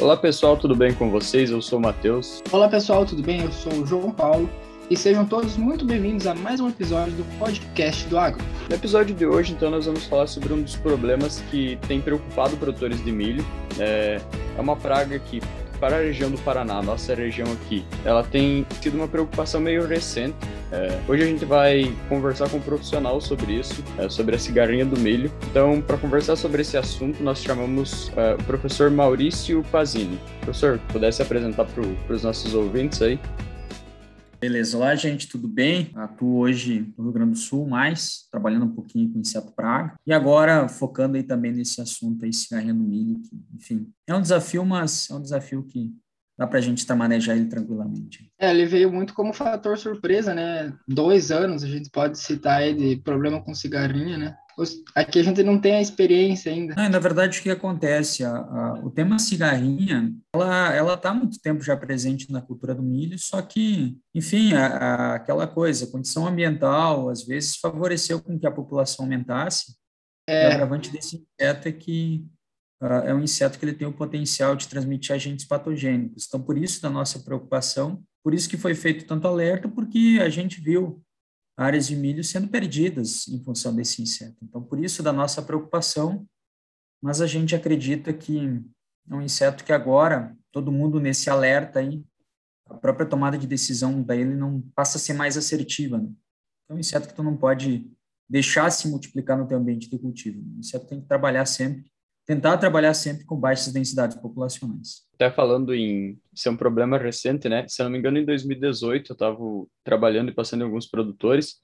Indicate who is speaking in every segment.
Speaker 1: Olá pessoal, tudo bem com vocês? Eu sou o Matheus.
Speaker 2: Olá pessoal, tudo bem? Eu sou o João Paulo e sejam todos muito bem-vindos a mais um episódio do podcast do Agro.
Speaker 1: No episódio de hoje, então, nós vamos falar sobre um dos problemas que tem preocupado produtores de milho. É, é uma praga que para a região do Paraná, nossa região aqui, ela tem sido uma preocupação meio recente. É, hoje a gente vai conversar com um profissional sobre isso, é, sobre a cigarrinha do milho. Então, para conversar sobre esse assunto, nós chamamos é, o professor Maurício Pazini. Professor, pudesse apresentar para os nossos ouvintes aí?
Speaker 3: Beleza, olá gente, tudo bem? Atuo hoje no Rio Grande do Sul, mais trabalhando um pouquinho com inseto praga e agora focando aí também nesse assunto aí, cigarrinha do milho, que, enfim, é um desafio, mas é um desafio que dá para a gente tá manejar ele tranquilamente.
Speaker 2: É, ele veio muito como fator surpresa, né? Dois anos a gente pode citar aí de problema com cigarrinha, né? Aqui a gente não tem a experiência ainda.
Speaker 3: Não, na verdade, o que acontece? A, a, o tema cigarrinha, ela ela está muito tempo já presente na cultura do milho, só que, enfim, a, aquela coisa, a condição ambiental, às vezes, favoreceu com que a população aumentasse. É. O agravante desse inseto é que é um inseto que ele tem o potencial de transmitir agentes patogênicos. Então, por isso da nossa preocupação, por isso que foi feito tanto alerta, porque a gente viu áreas de milho sendo perdidas em função desse inseto. Então, por isso da nossa preocupação, mas a gente acredita que é um inseto que agora, todo mundo nesse alerta aí, a própria tomada de decisão dele não passa a ser mais assertiva. Né? É um inseto que tu não pode deixar se multiplicar no teu ambiente de cultivo. O inseto tem que trabalhar sempre tentar trabalhar sempre com baixas densidades populacionais.
Speaker 1: Até falando em ser um problema recente, né? Se eu não me engano, em 2018 eu estava trabalhando e passando em alguns produtores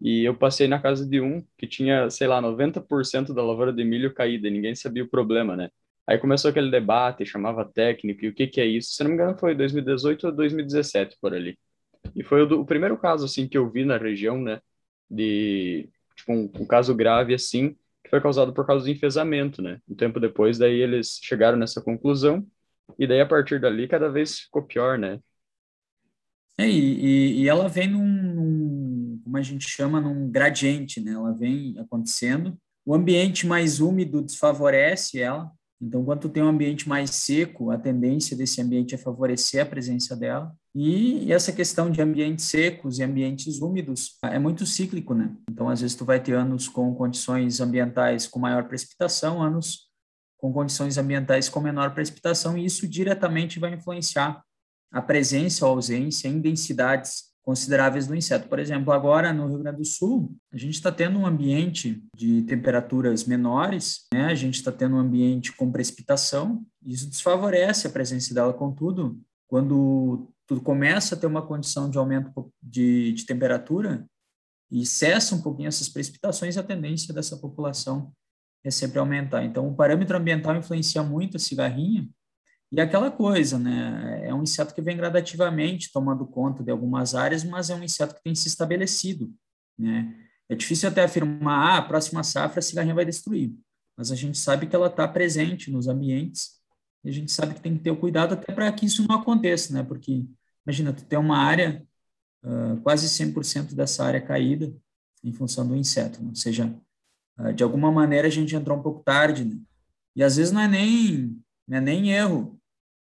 Speaker 1: e eu passei na casa de um que tinha, sei lá, 90% da lavoura de milho caída e ninguém sabia o problema, né? Aí começou aquele debate, chamava técnico, e o que que é isso? Se não me engano, foi 2018 ou 2017, por ali. E foi o, do, o primeiro caso, assim, que eu vi na região, né? De, tipo, um, um caso grave, assim, foi causado por causa do enfesamento, né? Um tempo depois, daí eles chegaram nessa conclusão, e daí a partir dali cada vez ficou pior, né?
Speaker 3: É, e, e ela vem num, num, como a gente chama, num gradiente, né? Ela vem acontecendo. O ambiente mais úmido desfavorece ela, então, quando tu tem um ambiente mais seco, a tendência desse ambiente é favorecer a presença dela. E essa questão de ambientes secos e ambientes úmidos é muito cíclico, né? Então, às vezes tu vai ter anos com condições ambientais com maior precipitação, anos com condições ambientais com menor precipitação, e isso diretamente vai influenciar a presença ou ausência em densidades consideráveis do inseto. Por exemplo, agora no Rio Grande do Sul, a gente está tendo um ambiente de temperaturas menores, né? a gente está tendo um ambiente com precipitação, isso desfavorece a presença dela, contudo, quando tu começa a ter uma condição de aumento de, de temperatura e cessa um pouquinho essas precipitações, a tendência dessa população é sempre aumentar. Então, o parâmetro ambiental influencia muito a cigarrinha, e aquela coisa, né? É um inseto que vem gradativamente tomando conta de algumas áreas, mas é um inseto que tem se estabelecido, né? É difícil até afirmar, ah, a próxima safra a cigarrinha vai destruir, mas a gente sabe que ela está presente nos ambientes e a gente sabe que tem que ter o cuidado até para que isso não aconteça, né? Porque, imagina, tu tem uma área, uh, quase 100% dessa área caída em função do inseto, né? ou seja, uh, de alguma maneira a gente entrou um pouco tarde, né? E às vezes não é nem, não é nem erro,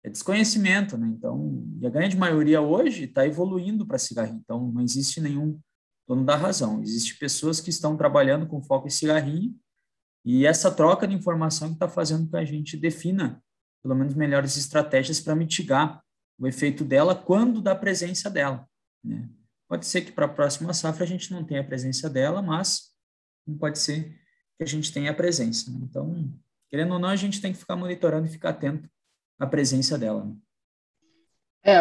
Speaker 3: é desconhecimento, né? Então, e a grande maioria hoje está evoluindo para cigarrinho. Então, não existe nenhum dono da razão. Existem pessoas que estão trabalhando com foco em cigarrinho e essa troca de informação que está fazendo que a gente defina, pelo menos, melhores estratégias para mitigar o efeito dela quando da presença dela. Né? Pode ser que para a próxima safra a gente não tenha a presença dela, mas não pode ser que a gente tenha a presença. Né? Então, querendo ou não, a gente tem que ficar monitorando e ficar atento a presença dela. Né?
Speaker 2: É,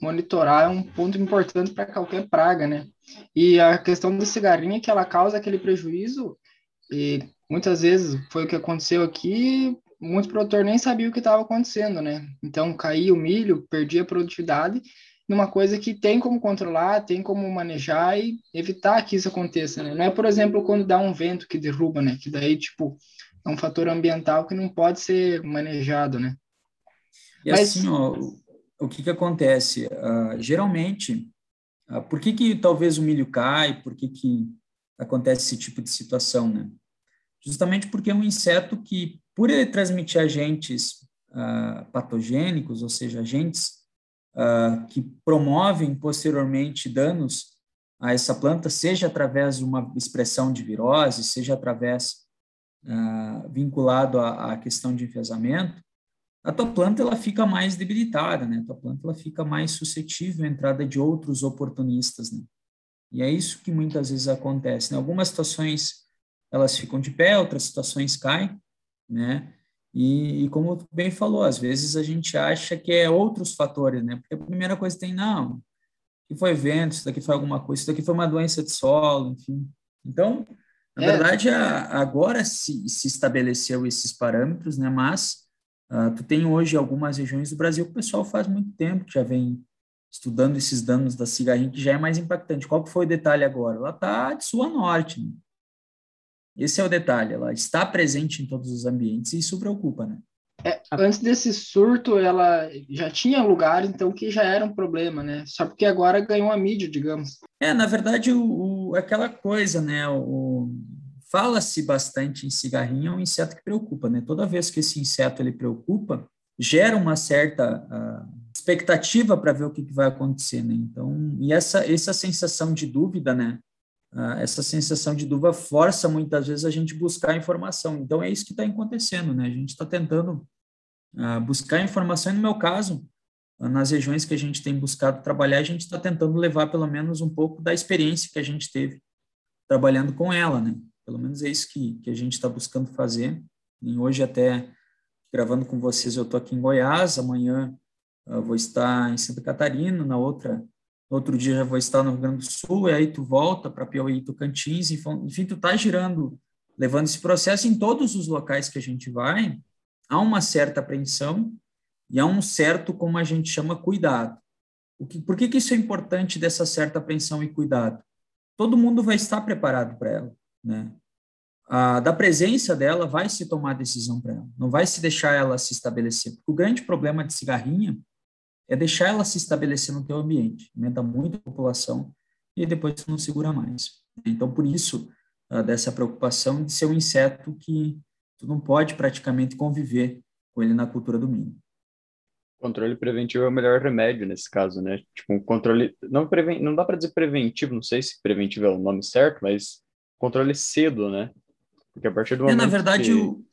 Speaker 2: monitorar é um ponto importante para qualquer praga, né? E a questão da cigarrinha é que ela causa aquele prejuízo, e muitas vezes foi o que aconteceu aqui, muitos produtores nem sabiam o que estava acontecendo, né? Então caía o milho, perdia a produtividade, numa coisa que tem como controlar, tem como manejar e evitar que isso aconteça, né? Não é, por exemplo, quando dá um vento que derruba, né? Que daí, tipo, é um fator ambiental que não pode ser manejado, né?
Speaker 3: E Mas... assim, ó, o que que acontece? Uh, geralmente, uh, por que que talvez o milho cai? Por que que acontece esse tipo de situação, né? Justamente porque é um inseto que, por ele transmitir agentes uh, patogênicos, ou seja, agentes uh, que promovem posteriormente danos a essa planta, seja através de uma expressão de virose, seja através uh, vinculado à, à, questão de enfesamento, a tua planta ela fica mais debilitada, né? A tua planta ela fica mais suscetível à entrada de outros oportunistas, né? E é isso que muitas vezes acontece. Né? algumas situações elas ficam de pé, outras situações caem, né? E, e, como tu bem falou, às vezes a gente acha que é outros fatores, né? Porque a primeira coisa tem, não, que foi vento, isso daqui foi alguma coisa, isso daqui foi uma doença de solo, enfim. Então, na é. verdade, a, agora se, se estabeleceu esses parâmetros, né? Mas uh, tu tem hoje algumas regiões do Brasil que o pessoal faz muito tempo que já vem estudando esses danos da cigarrinha, que já é mais impactante. Qual que foi o detalhe agora? Ela está de sul a norte. Né? Esse é o detalhe, ela está presente em todos os ambientes e isso preocupa, né?
Speaker 2: É, antes desse surto, ela já tinha lugar, então, que já era um problema, né? Só porque agora ganhou a mídia, digamos.
Speaker 3: É, na verdade, o, o aquela coisa, né? O, Fala-se bastante em cigarrinho, é um inseto que preocupa, né? Toda vez que esse inseto ele preocupa, gera uma certa uh, expectativa para ver o que, que, vai acontecer, né? Então, e essa, essa sensação de dúvida, né? Uh, essa sensação de dúvida força muitas vezes a gente buscar informação. Então, é isso que está acontecendo, né? A gente está tentando uh, buscar informação, e no meu caso, nas regiões que a gente tem buscado trabalhar, a gente está tentando levar pelo menos um pouco da experiência que a gente teve trabalhando com ela, né? Pelo menos é isso que, que a gente está buscando fazer. E hoje até gravando com vocês, eu estou aqui em Goiás, amanhã eu vou estar em Santa Catarina, na outra, outro dia já vou estar no Rio Grande do Sul, e aí tu volta para Piauí e Tocantins, enfim, tu tá girando, levando esse processo em todos os locais que a gente vai, há uma certa apreensão e há um certo, como a gente chama, cuidado. O que, por que, que isso é importante dessa certa apreensão e cuidado? Todo mundo vai estar preparado para ela, né? a, da presença dela vai se tomar decisão para ela, não vai se deixar ela se estabelecer. Porque o grande problema de cigarrinha é deixar ela se estabelecer no teu ambiente, aumenta muito a população e depois tu não segura mais. Então, por isso, uh, dessa preocupação de ser um inseto que tu não pode praticamente conviver com ele na cultura do milho.
Speaker 1: Controle preventivo é o melhor remédio nesse caso, né? Tipo, um controle não preven... não dá para dizer preventivo, não sei se preventivo é o nome certo, mas controle cedo, né? Porque a partir do momento.
Speaker 3: É, na verdade, que... o,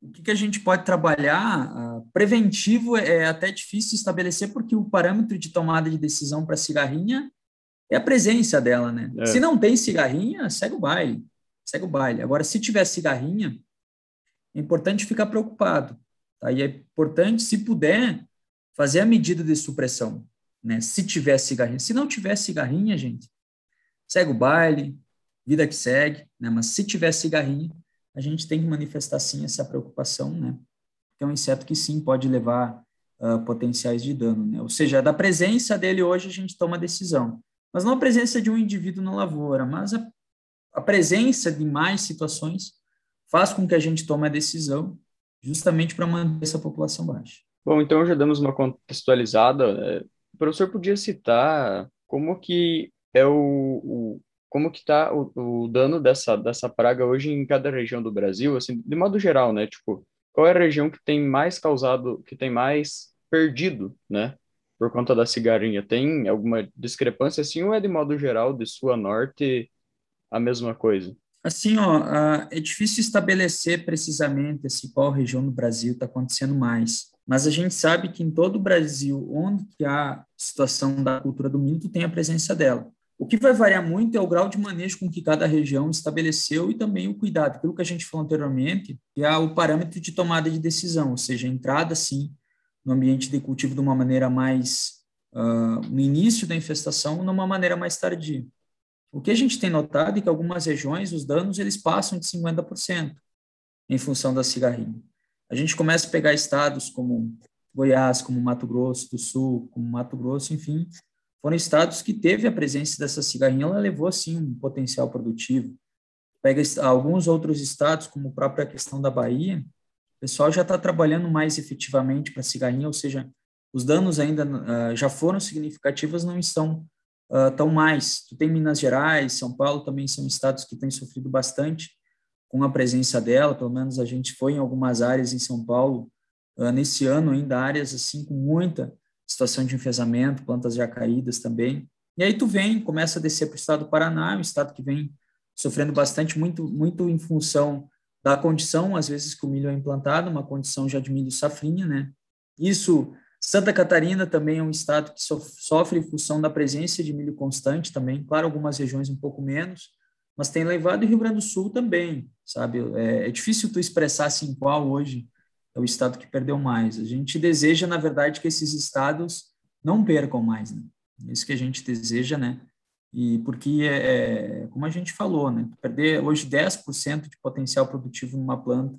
Speaker 3: o que, a gente pode trabalhar uh, preventivo é, até difícil estabelecer, porque o parâmetro de tomada de decisão para cigarrinha é a presença dela, né? É. Se não tem cigarrinha, segue o baile. Segue o baile. Agora, se tiver cigarrinha, é importante ficar preocupado. Tá? E é importante, se puder, fazer a medida de supressão. Né? Se tiver cigarrinha. Se não tiver cigarrinha, gente, segue o baile, vida que segue, né? Mas se tiver cigarrinho, a gente tem que manifestar sim essa preocupação, né? Que é um inseto que sim pode levar uh, potenciais de dano, né? Ou seja, da presença dele hoje a gente toma decisão, mas não a presença de um indivíduo na lavoura, mas a, a presença de mais situações faz com que a gente tome a decisão justamente para manter essa população baixa.
Speaker 1: Bom, então já damos uma contextualizada. Né? O professor podia citar como que é o, o como que tá o, o dano dessa, dessa praga hoje em cada região do Brasil, assim, de modo geral, né? Tipo, qual é a região que tem mais causado, que tem mais perdido, né? Por conta da cigarrinha. Tem alguma discrepância assim ou é de modo geral, de sul a norte, a mesma coisa?
Speaker 3: Assim, ó, é difícil estabelecer precisamente assim, qual região do Brasil está acontecendo mais. Mas a gente sabe que em todo o Brasil, onde que há situação da cultura do milho, tem a presença dela. O que vai variar muito é o grau de manejo com que cada região estabeleceu e também o cuidado, aquilo que a gente falou anteriormente, que é o parâmetro de tomada de decisão, ou seja, a entrada, sim, no ambiente de cultivo de uma maneira mais, uh, no início da infestação, numa maneira mais tardia. O que a gente tem notado é que algumas regiões, os danos, eles passam de 50% em função da cigarrinha. A gente começa a pegar estados como Goiás, como Mato Grosso do Sul, como Mato Grosso, enfim, foram estados que teve a presença dessa cigarrinha, ela levou, sim, um potencial produtivo. Pega alguns outros estados, como a própria questão da Bahia, o pessoal já está trabalhando mais efetivamente para cigarrinha, ou seja, os danos ainda uh, já foram significativos, não estão uh, tão mais. Tu tem Minas Gerais, São Paulo também são estados que têm sofrido bastante com a presença dela, pelo menos a gente foi em algumas áreas em São Paulo uh, nesse ano ainda áreas assim com muita situação de enfesamento, plantas já caídas também. E aí tu vem, começa a descer para o estado do Paraná, um estado que vem sofrendo bastante, muito, muito em função da condição, às vezes, que o milho é implantado, uma condição já de milho safrinha, né? Isso, Santa Catarina também é um estado que sofre em função da presença de milho constante também, claro, algumas regiões um pouco menos, mas tem levado o Rio Grande do Sul também, sabe? É, é difícil tu expressar assim qual hoje é o estado que perdeu mais. A gente deseja, na verdade, que esses estados não percam mais, né? É isso que a gente deseja, né? E porque, é, é como a gente falou, né? Perder hoje 10% de potencial produtivo numa planta,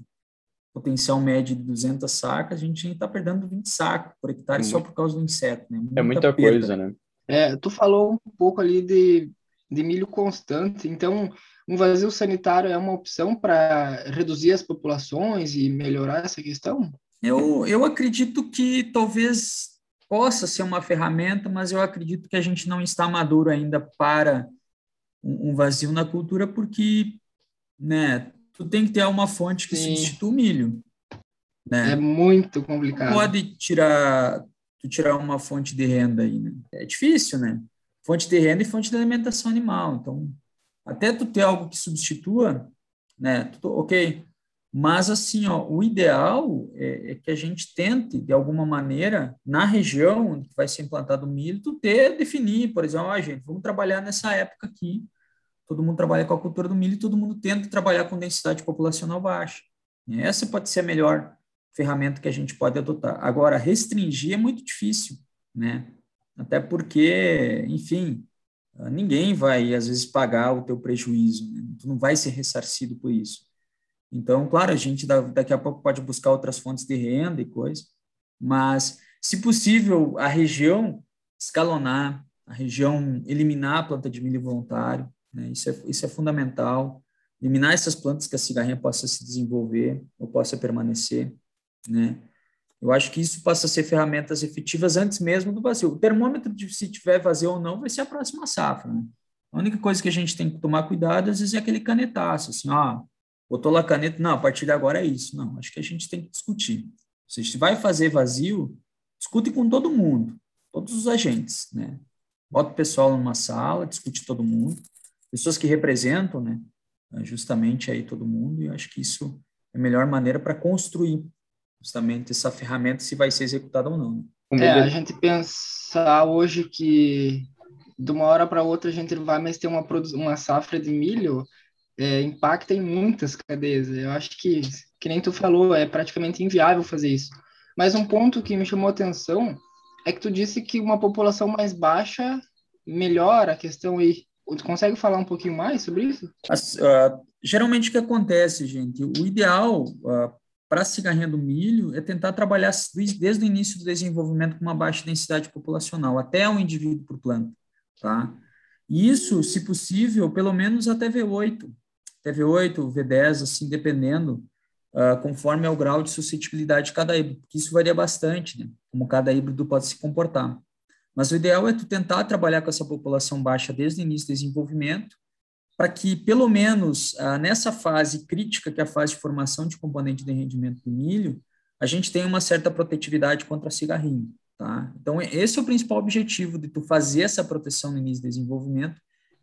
Speaker 3: potencial médio de 200 sacas, a gente está perdendo 20 sacos por hectare só por causa do inseto, né?
Speaker 1: Muita é muita perda. coisa, né?
Speaker 2: É, tu falou um pouco ali de, de milho constante, então um vazio sanitário é uma opção para reduzir as populações e melhorar essa questão?
Speaker 3: Eu, eu acredito que talvez possa ser uma ferramenta, mas eu acredito que a gente não está maduro ainda para um, vazio na cultura, porque né, tu tem que ter uma fonte que Sim. substitua o milho. Né?
Speaker 2: É muito complicado.
Speaker 3: pode tirar, tu tirar uma fonte de renda aí, né? É difícil, né? Fonte de renda e fonte de alimentação animal. Então, até tu ter algo que substitua, né? Tu, ok. Mas, assim, ó, o ideal é, é, que a gente tente, de alguma maneira, na região onde vai ser implantado o milho, tu ter, definir, por exemplo, ah, gente, vamos trabalhar nessa época aqui, todo mundo trabalha com a cultura do milho e todo mundo tenta trabalhar com densidade populacional baixa. Essa pode ser a melhor ferramenta que a gente pode adotar. Agora, restringir é muito difícil, né? Até porque, enfim, ninguém vai, às vezes, pagar o teu prejuízo, né? tu não vai ser ressarcido por isso. Então, claro, a gente daqui a pouco pode buscar outras fontes de renda e coisa, mas, se possível, a região escalonar, a região eliminar a planta de milho voluntário, né? isso, é, isso é fundamental, eliminar essas plantas que a cigarrinha possa se desenvolver ou possa permanecer, né? Eu acho que isso passa a ser ferramentas efetivas antes mesmo do vazio. O termômetro de se tiver vazio ou não vai ser a próxima safra. Né? A única coisa que a gente tem que tomar cuidado, às vezes, é aquele canetaço, assim, ó, botou lá a caneta, não, a partir de agora é isso. Não, acho que a gente tem que discutir. Se vai fazer vazio, discute com todo mundo, todos os agentes, né? Bota o pessoal numa sala, discute todo mundo, pessoas que representam, né? Justamente aí todo mundo, e eu acho que isso é a melhor maneira para construir justamente essa ferramenta se vai ser executada ou não.
Speaker 2: Né? É, a gente pensar hoje que de uma hora para outra a gente vai mais ter uma, uma safra de milho, é, impacta em muitas cadeias. Eu acho que, que nem tu falou, é praticamente inviável fazer isso. Mas um ponto que me chamou a atenção é que tu disse que uma população mais baixa melhora a questão aí. Tu consegue falar um pouquinho mais sobre isso?
Speaker 3: As, uh, geralmente o que acontece, gente, o ideal uh, para a cigarrinha do milho é tentar trabalhar desde o início do desenvolvimento com uma baixa densidade populacional, até um indivíduo por planta, tá? Isso, se possível, pelo menos até V8, TV8, V10, assim, dependendo, uh, conforme é o grau de suscetibilidade de cada híbrido, porque isso varia bastante, né? Como cada híbrido pode se comportar. Mas o ideal é tu tentar trabalhar com essa população baixa desde o início do desenvolvimento, para que, pelo menos uh, nessa fase crítica, que é a fase de formação de componente de rendimento do milho, a gente tenha uma certa protetividade contra cigarrinho, tá? Então, esse é o principal objetivo de tu fazer essa proteção no início do desenvolvimento,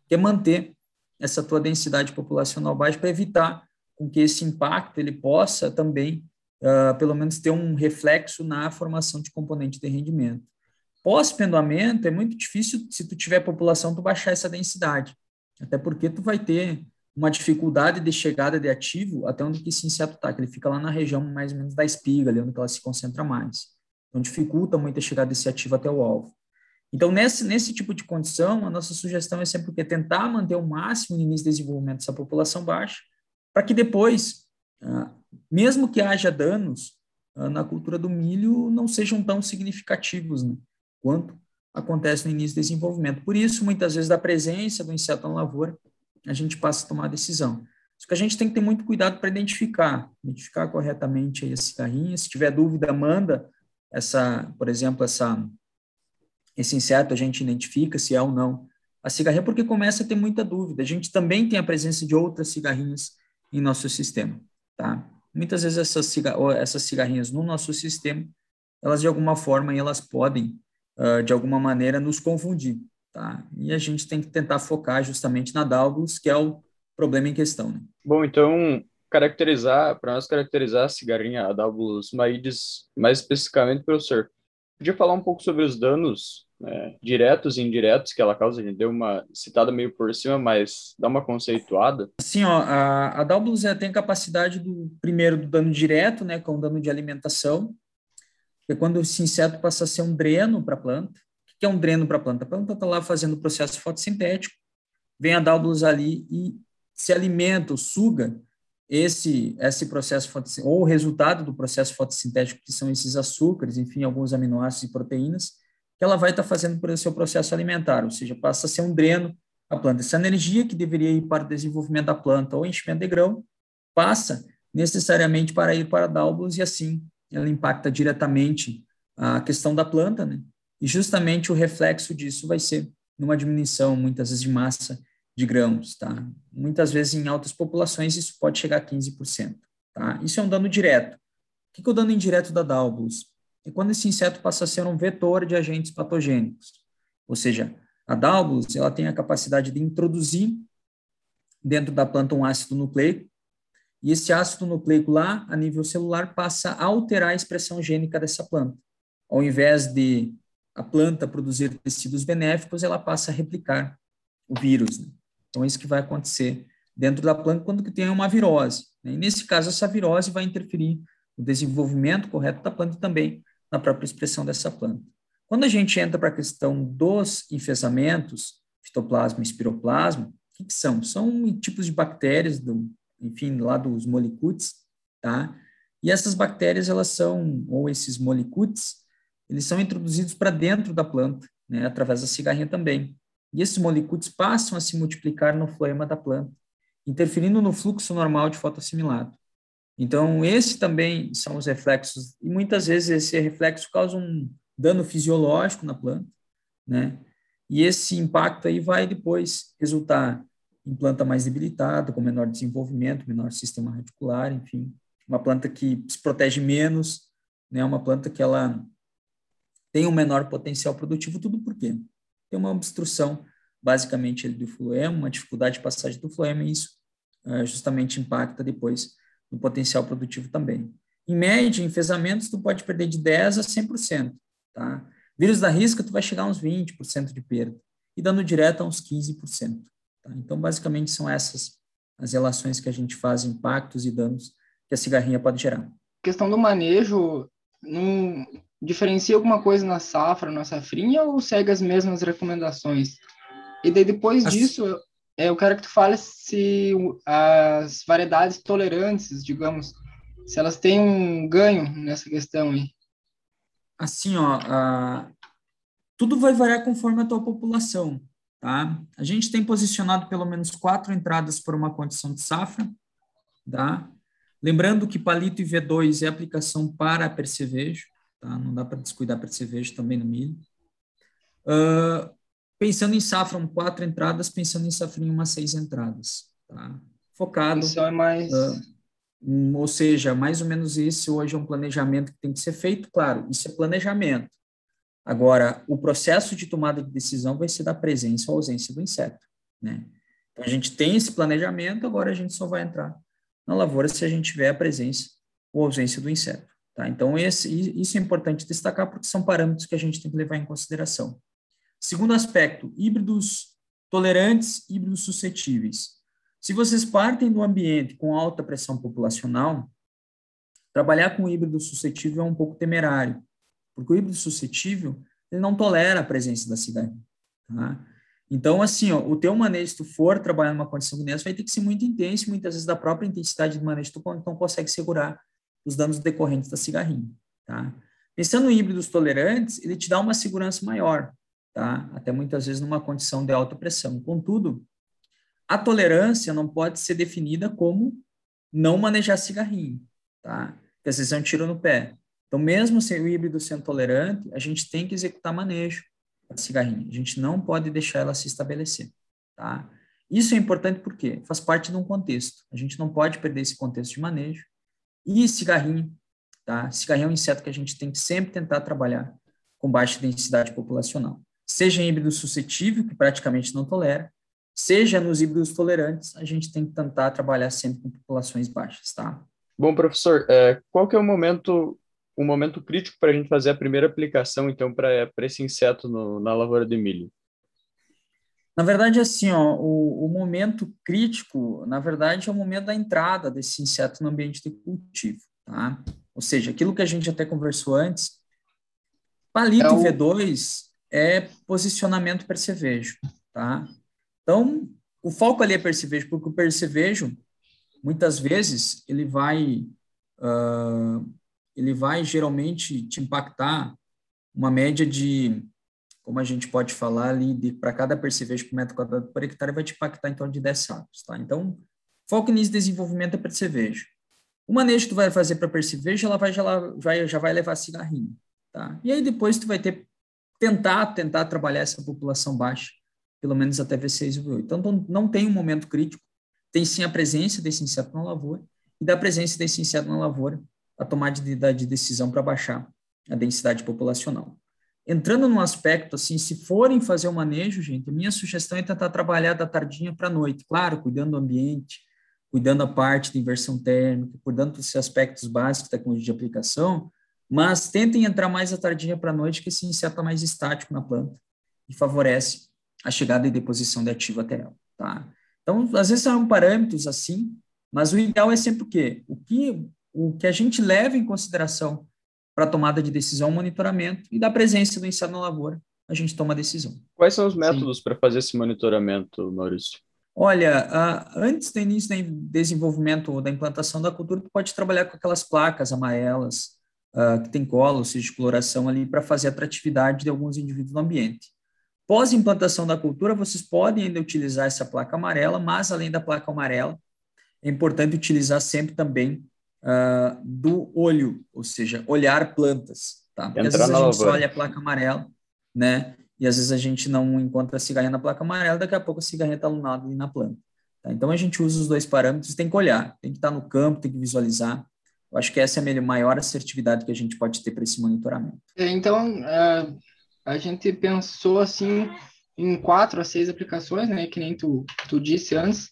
Speaker 3: que é manter essa tua densidade populacional baixa para evitar com que esse impacto ele possa também, uh, pelo menos, ter um reflexo na formação de componente de rendimento. Pós-pendoamento, é muito difícil, se tu tiver população, tu baixar essa densidade, até porque tu vai ter uma dificuldade de chegada de ativo até onde que esse inseto está, que ele fica lá na região mais ou menos da espiga, ali onde ela se concentra mais. Então, dificulta muito a chegada desse ativo até o alvo. Então, nesse, nesse tipo de condição, a nossa sugestão é sempre que tentar manter o máximo o início de desenvolvimento dessa população baixa, para que depois, ah, mesmo que haja danos ah, na cultura do milho, não sejam tão significativos né, quanto acontece no início do desenvolvimento. Por isso, muitas vezes, da presença do inseto na lavoura, a gente passa a tomar a decisão. Só que a gente tem que ter muito cuidado para identificar, identificar corretamente aí as cigarrinhas. Se tiver dúvida, manda essa, por exemplo, essa esse inseto a gente identifica se é ou não a cigarrinha, porque começa a ter muita dúvida. A gente também tem a presença de outras cigarrinhas em nosso sistema, tá? Muitas vezes essas cigarrinhas no nosso sistema, elas de alguma forma elas podem, uh, de alguma maneira, nos confundir. Tá? E a gente tem que tentar focar justamente na Dalbus, que é o problema em questão. Né?
Speaker 1: Bom, então, caracterizar, para nós caracterizar a cigarrinha, a Dalbus maides, mais especificamente, professor, podia falar um pouco sobre os danos né, diretos e indiretos que ela causa? A gente deu uma citada meio por cima, mas dá uma conceituada.
Speaker 3: Sim, ó, a, a Dalbus tem capacidade do primeiro do dano direto, né, com o dano de alimentação, é quando esse inseto passa a ser um dreno para a planta que é um dreno para a planta? A planta está lá fazendo o processo fotossintético, vem a Dalbulus ali e se alimenta, suga esse esse processo ou o resultado do processo fotossintético, que são esses açúcares, enfim, alguns aminoácidos e proteínas, que ela vai estar tá fazendo por seu processo alimentar, ou seja, passa a ser um dreno a planta. Essa energia que deveria ir para o desenvolvimento da planta ou enchimento de grão, passa necessariamente para ir para a Dalbulus e assim ela impacta diretamente a questão da planta, né? E justamente o reflexo disso vai ser numa diminuição, muitas vezes, de massa de grãos, tá? Muitas vezes, em altas populações, isso pode chegar a 15%, tá? Isso é um dano direto. O que é o dano indireto da Dalbulus? É quando esse inseto passa a ser um vetor de agentes patogênicos. Ou seja, a Dalbulus, ela tem a capacidade de introduzir dentro da planta um ácido nucleico, e esse ácido nucleico lá, a nível celular, passa a alterar a expressão gênica dessa planta. Ao invés de a planta produzir tecidos benéficos, ela passa a replicar o vírus. Né? Então, é isso que vai acontecer dentro da planta quando que tem uma virose. Né? E, nesse caso, essa virose vai interferir no desenvolvimento correto da planta e também na própria expressão dessa planta. Quando a gente entra para a questão dos enfesamentos, fitoplasma e espiroplasma, o que, que, são? São tipos de bactérias, do, enfim, lá dos molicutes, tá? E essas bactérias, elas são, ou esses molicutes, eles são introduzidos para dentro da planta, né, através da cigarrinha também. E esses molicutes passam a se multiplicar no floema da planta, interferindo no fluxo normal de fotossimilado. Então, esse também são os reflexos, e muitas vezes esse reflexo causa um dano fisiológico na planta, né? E esse impacto aí vai depois resultar em planta mais debilitada, com menor desenvolvimento, menor sistema radicular, enfim, uma planta que se protege menos, né? Uma planta que ela tem um menor potencial produtivo, tudo por quê? Tem uma obstrução, basicamente, do fluema, uma dificuldade de passagem do fluema, e isso uh, justamente impacta depois no potencial produtivo também. Em média, em enfesamentos, tu pode perder de 10% a 100%, tá? Vírus da risca, tu vai chegar a uns 20% de perda, e dano direto a uns 15%. Tá? Então, basicamente, são essas as relações que a gente faz, impactos e danos que a cigarrinha pode gerar.
Speaker 2: questão do manejo, não, diferencia alguma coisa na safra, na safrinha, ou segue as mesmas recomendações? E daí, depois as... disso, eu quero que tu fale se as variedades tolerantes, digamos, se elas têm um ganho nessa questão aí.
Speaker 3: Assim, ó, tudo vai variar conforme a tua população, tá? A gente tem posicionado pelo menos quatro entradas por uma condição de safra, tá? Lembrando que palito e V2 é aplicação para percevejo, tá? Não dá para descuidar para cerveja também no milho. Uh, pensando em safra, um quatro entradas, pensando em safrinha, umas seis entradas, tá? Focado.
Speaker 2: Isso é mais... Uh,
Speaker 3: ou seja, mais ou menos esse hoje é um planejamento que tem que ser feito, claro, isso é planejamento. Agora, o processo de tomada de decisão vai ser da presença ou ausência do inseto, né? Então, a gente tem esse planejamento, agora a gente só vai entrar na lavoura se a gente tiver a presença ou ausência do inseto. Tá? Então, esse, isso é importante destacar porque são parâmetros que a gente tem que levar em consideração. Segundo aspecto, híbridos tolerantes, híbridos suscetíveis. Se vocês partem do ambiente com alta pressão populacional, trabalhar com híbrido suscetível é um pouco temerário, porque o híbrido suscetível ele não tolera a presença da cigarrinha. Tá? Então, assim, ó, o teu manejo, se tu for trabalhar numa condição dessa, vai ter que ser muito intenso, muitas vezes da própria intensidade de manejo, tu não consegue segurar os danos decorrentes da cigarrinha, tá? Pensando em híbridos tolerantes, ele te dá uma segurança maior, tá? Até muitas vezes numa condição de alta pressão. Contudo, a tolerância não pode ser definida como não manejar cigarrinho, tá? Porque às vezes é um tiro no pé. Então, mesmo sem o híbrido sendo tolerante, a gente tem que executar manejo da cigarrinha. A gente não pode deixar ela se estabelecer, tá? Isso é importante porque faz parte de um contexto. A gente não pode perder esse contexto de manejo E cigarrinho, tá? Cigarrinho é um inseto que a gente tem que sempre tentar trabalhar com baixa densidade populacional. Seja em híbrido suscetível, que praticamente não tolera, seja nos híbridos tolerantes, a gente tem que tentar trabalhar sempre com populações baixas, tá?
Speaker 1: Bom, professor, é, qual que é o momento, o momento crítico para a gente fazer a primeira aplicação, então, para esse inseto no, na lavoura de milho?
Speaker 3: Na verdade, assim, ó, o, o, momento crítico, na verdade, é o momento da entrada desse inseto no ambiente de cultivo, tá? Ou seja, aquilo que a gente até conversou antes, palito é o... V2 é posicionamento percevejo, tá? Então, o foco ali é percevejo, porque o percevejo, muitas vezes, ele vai, uh, ele vai geralmente te impactar uma média de como a gente pode falar ali, para cada percevejo por metro quadrado por hectare, vai te impactar em torno de 10 sacos, tá? Então, foco nisso desenvolvimento é percevejo. O manejo que tu vai fazer para percevejo, ela vai já, já, já vai levar cigarrinho, tá? E aí depois tu vai ter tentar tentar trabalhar essa população baixa, pelo menos até V6 e V8. Então, não tem um momento crítico, tem sim a presença desse inseto na lavoura, e da presença desse inseto na lavoura, a tomada de, de decisão para baixar a densidade populacional entrando num aspecto assim, se forem fazer o manejo, gente, a minha sugestão é tentar trabalhar da tardinha para a noite, claro, cuidando do ambiente, cuidando a parte de inversão térmica, cuidando dos aspectos básicos da tecnologia de aplicação, mas tentem entrar mais da tardinha para a noite, que esse inseto está mais estático na planta e favorece a chegada e deposição de ativo até ela, tá? Então, às vezes são parâmetros assim, mas o ideal é sempre o quê? O que, o que a gente leva em consideração para tomada de decisão, monitoramento e da presença do inseto na lavoura, a gente toma a decisão.
Speaker 1: Quais são os métodos para fazer esse monitoramento, Maurício?
Speaker 3: Olha, antes do início do desenvolvimento da implantação da cultura, tu pode trabalhar com aquelas placas amarelas uh, que tem colos de coloração ali para fazer a atratividade de alguns indivíduos no ambiente. Pós implantação da cultura, vocês podem ainda utilizar essa placa amarela, mas além da placa amarela, é importante utilizar sempre também uh, do olho, ou seja, olhar plantas. Tá? Porque às vezes a gente só olha a placa amarela, né? E às vezes a gente não encontra a cigarrinha na placa amarela, daqui a pouco a cigarrinha está lunada ali na planta. Tá? Então a gente usa os dois parâmetros, tem que olhar, tem que estar tá no campo, tem que visualizar. Eu acho que essa é a maior assertividade que a gente pode ter para esse monitoramento.
Speaker 2: É, então, uh, a gente pensou assim em quatro a seis aplicações, né? Que nem tu, tu disse antes,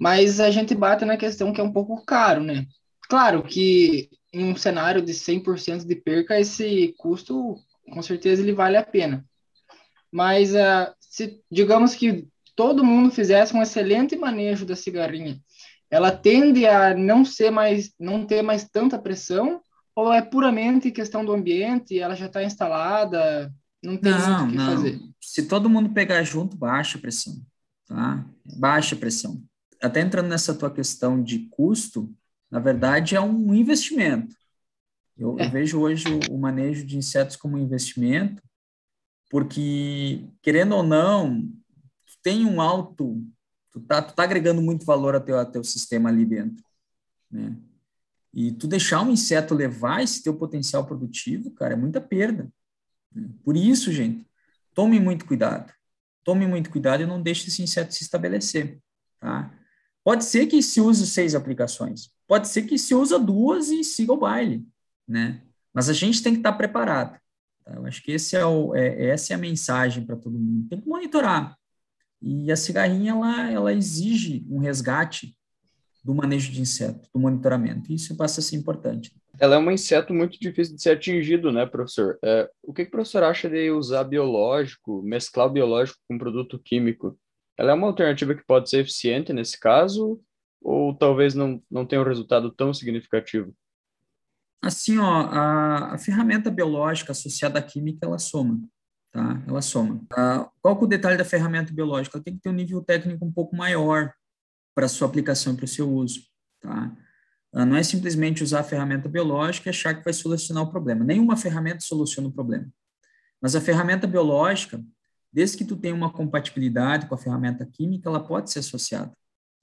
Speaker 2: mas a gente bate na questão que é um pouco caro, né? Claro que em um cenário de 100% de perca, esse custo, com certeza, ele vale a pena. Mas, uh, se digamos que todo mundo fizesse um excelente manejo da cigarrinha, ela tende a não ser mais, não ter mais tanta pressão, ou é puramente questão do ambiente, ela já está instalada, não tem não, muito o que não. fazer?
Speaker 3: Se todo mundo pegar junto, baixa a pressão, tá? Baixa a pressão. Até entrando nessa tua questão de custo, na verdade, é um investimento. Eu, é. eu vejo hoje o, o, manejo de insetos como um investimento, porque, querendo ou não, tu tem um alto, tu tá, tu tá agregando muito valor ao teu, ao teu sistema ali dentro, né? E tu deixar um inseto levar esse teu potencial produtivo, cara, é muita perda. Né? Por isso, gente, tome muito cuidado. Tome muito cuidado e não deixe esse inseto se estabelecer, tá? Pode ser que se use seis aplicações, pode ser que se usa duas e siga o baile, né? Mas a gente tem que estar preparado. Tá? Eu acho que esse é o, é, essa é a mensagem para todo mundo. Tem que monitorar. E a cigarrinha, ela, ela exige um resgate do manejo de inseto, do monitoramento. Isso passa a ser importante.
Speaker 1: Ela é um inseto muito difícil de ser atingido, né, professor? É, o que, que o professor acha de usar biológico, mesclar o biológico com produto químico? Ela é uma alternativa que pode ser eficiente nesse caso ou talvez não, não tenha um resultado tão significativo?
Speaker 3: Assim, ó, a, a ferramenta biológica associada à química, ela soma, tá? Ela soma. Ah, qual é o detalhe da ferramenta biológica? Ela tem que ter um nível técnico um pouco maior para sua aplicação para o seu uso, tá? Ah, não é simplesmente usar a ferramenta biológica e achar que vai solucionar o problema. Nenhuma ferramenta soluciona o problema. Mas a ferramenta biológica, desde que tu tenha uma compatibilidade com a ferramenta química, ela pode ser associada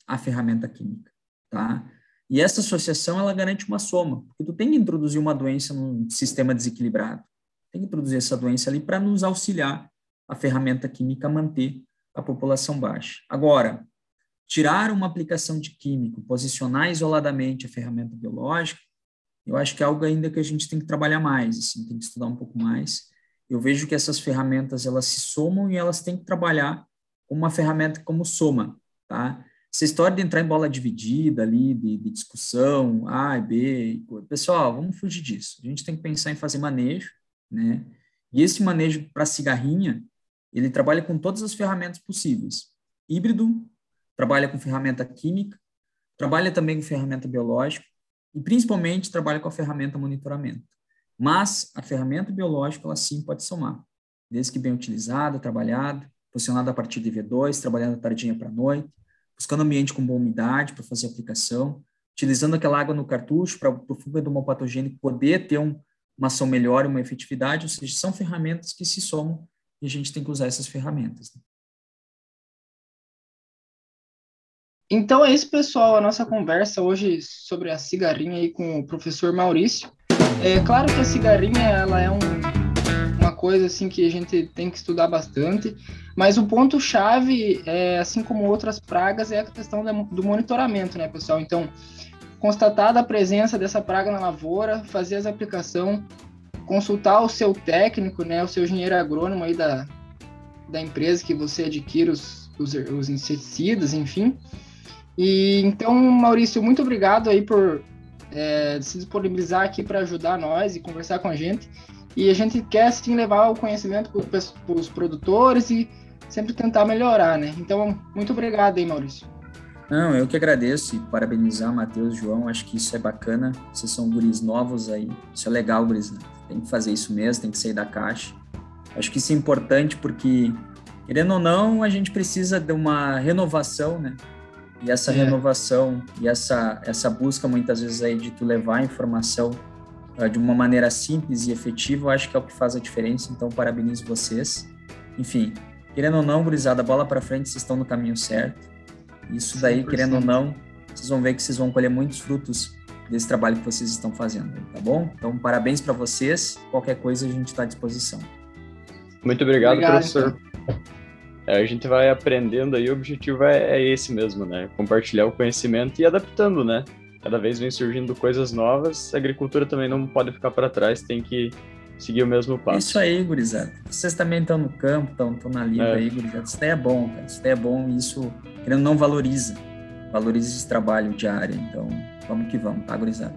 Speaker 3: a ferramenta química, tá? E essa associação, ela garante uma soma, porque tu tem que introduzir uma doença num sistema desequilibrado. Tem que introduzir essa doença ali para nos auxiliar a ferramenta química a manter a população baixa. Agora, tirar uma aplicação de químico, posicionar isoladamente a ferramenta biológica, eu acho que é algo ainda que a gente tem que trabalhar mais, assim, tem que estudar um pouco mais. Eu vejo que essas ferramentas, elas se somam e elas têm que trabalhar com uma ferramenta como soma, tá? Essa história de entrar em bola dividida ali, de, de discussão, A e B, pessoal, vamos fugir disso. A gente tem que pensar em fazer manejo, né? E esse manejo para cigarrinha, ele trabalha com todas as ferramentas possíveis. Híbrido, trabalha com ferramenta química, trabalha também com ferramenta biológica e principalmente trabalha com a ferramenta monitoramento. Mas a ferramenta biológica, ela sim pode somar, desde que bem utilizada, trabalhada, posicionada a partir de V2, trabalhando tardinha para noite, buscando ambiente com boa umidade para fazer aplicação, utilizando aquela água no cartucho para o fungo endomopatogênico poder ter um, uma ação melhor e uma efetividade, ou seja, são ferramentas que se somam e a gente tem que usar essas ferramentas. Né?
Speaker 2: Então é isso, pessoal, a nossa conversa hoje sobre a cigarrinha aí com o professor Maurício. É claro que a cigarrinha ela é um, uma coisa assim que a gente tem que estudar bastante, mas o ponto chave, é, assim como outras pragas, é a questão do monitoramento, né, pessoal? Então, constatada a presença dessa praga na lavoura, fazer as aplicação, consultar o seu técnico, né, o seu engenheiro agrônomo aí da, da empresa que você adquire os, os, os inseticidas, enfim. E então, Maurício, muito obrigado aí por é, se disponibilizar aqui para ajudar nós e conversar com a gente. E a gente quer sim levar o conhecimento para os produtores e sempre tentar melhorar, né? Então, muito obrigado aí, Maurício.
Speaker 3: Não, eu que agradeço e parabenizar Matheus João, acho que isso é bacana. Vocês são guris novos aí, isso é legal, guris. Né? Tem que fazer isso mesmo, tem que sair da caixa. Acho que isso é importante porque, querendo ou não, a gente precisa de uma renovação, né? E essa é. renovação e essa, essa busca, muitas vezes, aí de tu levar a informação uh, de uma maneira simples e efetiva, eu acho que é o que faz a diferença. Então, parabenizo vocês. Enfim, querendo ou não, gurizada, bola para frente, vocês estão no caminho certo isso daí, 100%. querendo ou não, vocês vão ver que vocês vão colher muitos frutos desse trabalho que vocês estão fazendo, tá bom? Então, parabéns para vocês. Qualquer coisa a gente está à disposição.
Speaker 1: Muito obrigado, obrigado professor. Então. É, a gente vai aprendendo aí, o objetivo é, é, esse mesmo, né? Compartilhar o conhecimento e adaptando, né? Cada vez vem surgindo coisas novas, a agricultura também não pode ficar para trás, tem que seguir o mesmo passo.
Speaker 3: Isso aí, gurizada. Vocês também estão no campo, estão na lida é. aí, gurizada. Isso daí é bom, cara. Isso daí é bom e isso, querendo não valoriza. Valoriza esse trabalho diário. Então, vamos que vamos, tá, gurizada?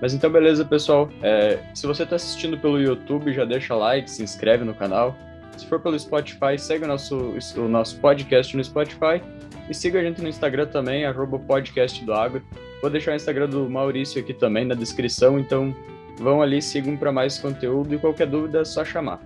Speaker 1: Mas então, beleza, pessoal. É, se você está assistindo pelo YouTube, já deixa like, se inscreve no canal. Se for pelo Spotify, segue o nosso, o nosso podcast no Spotify. E siga a gente no Instagram também, arroba podcast do Agro. Vou deixar o Instagram do Maurício aqui também na descrição, então Vão ali, sigam para mais conteúdo e qualquer dúvida é só chamar.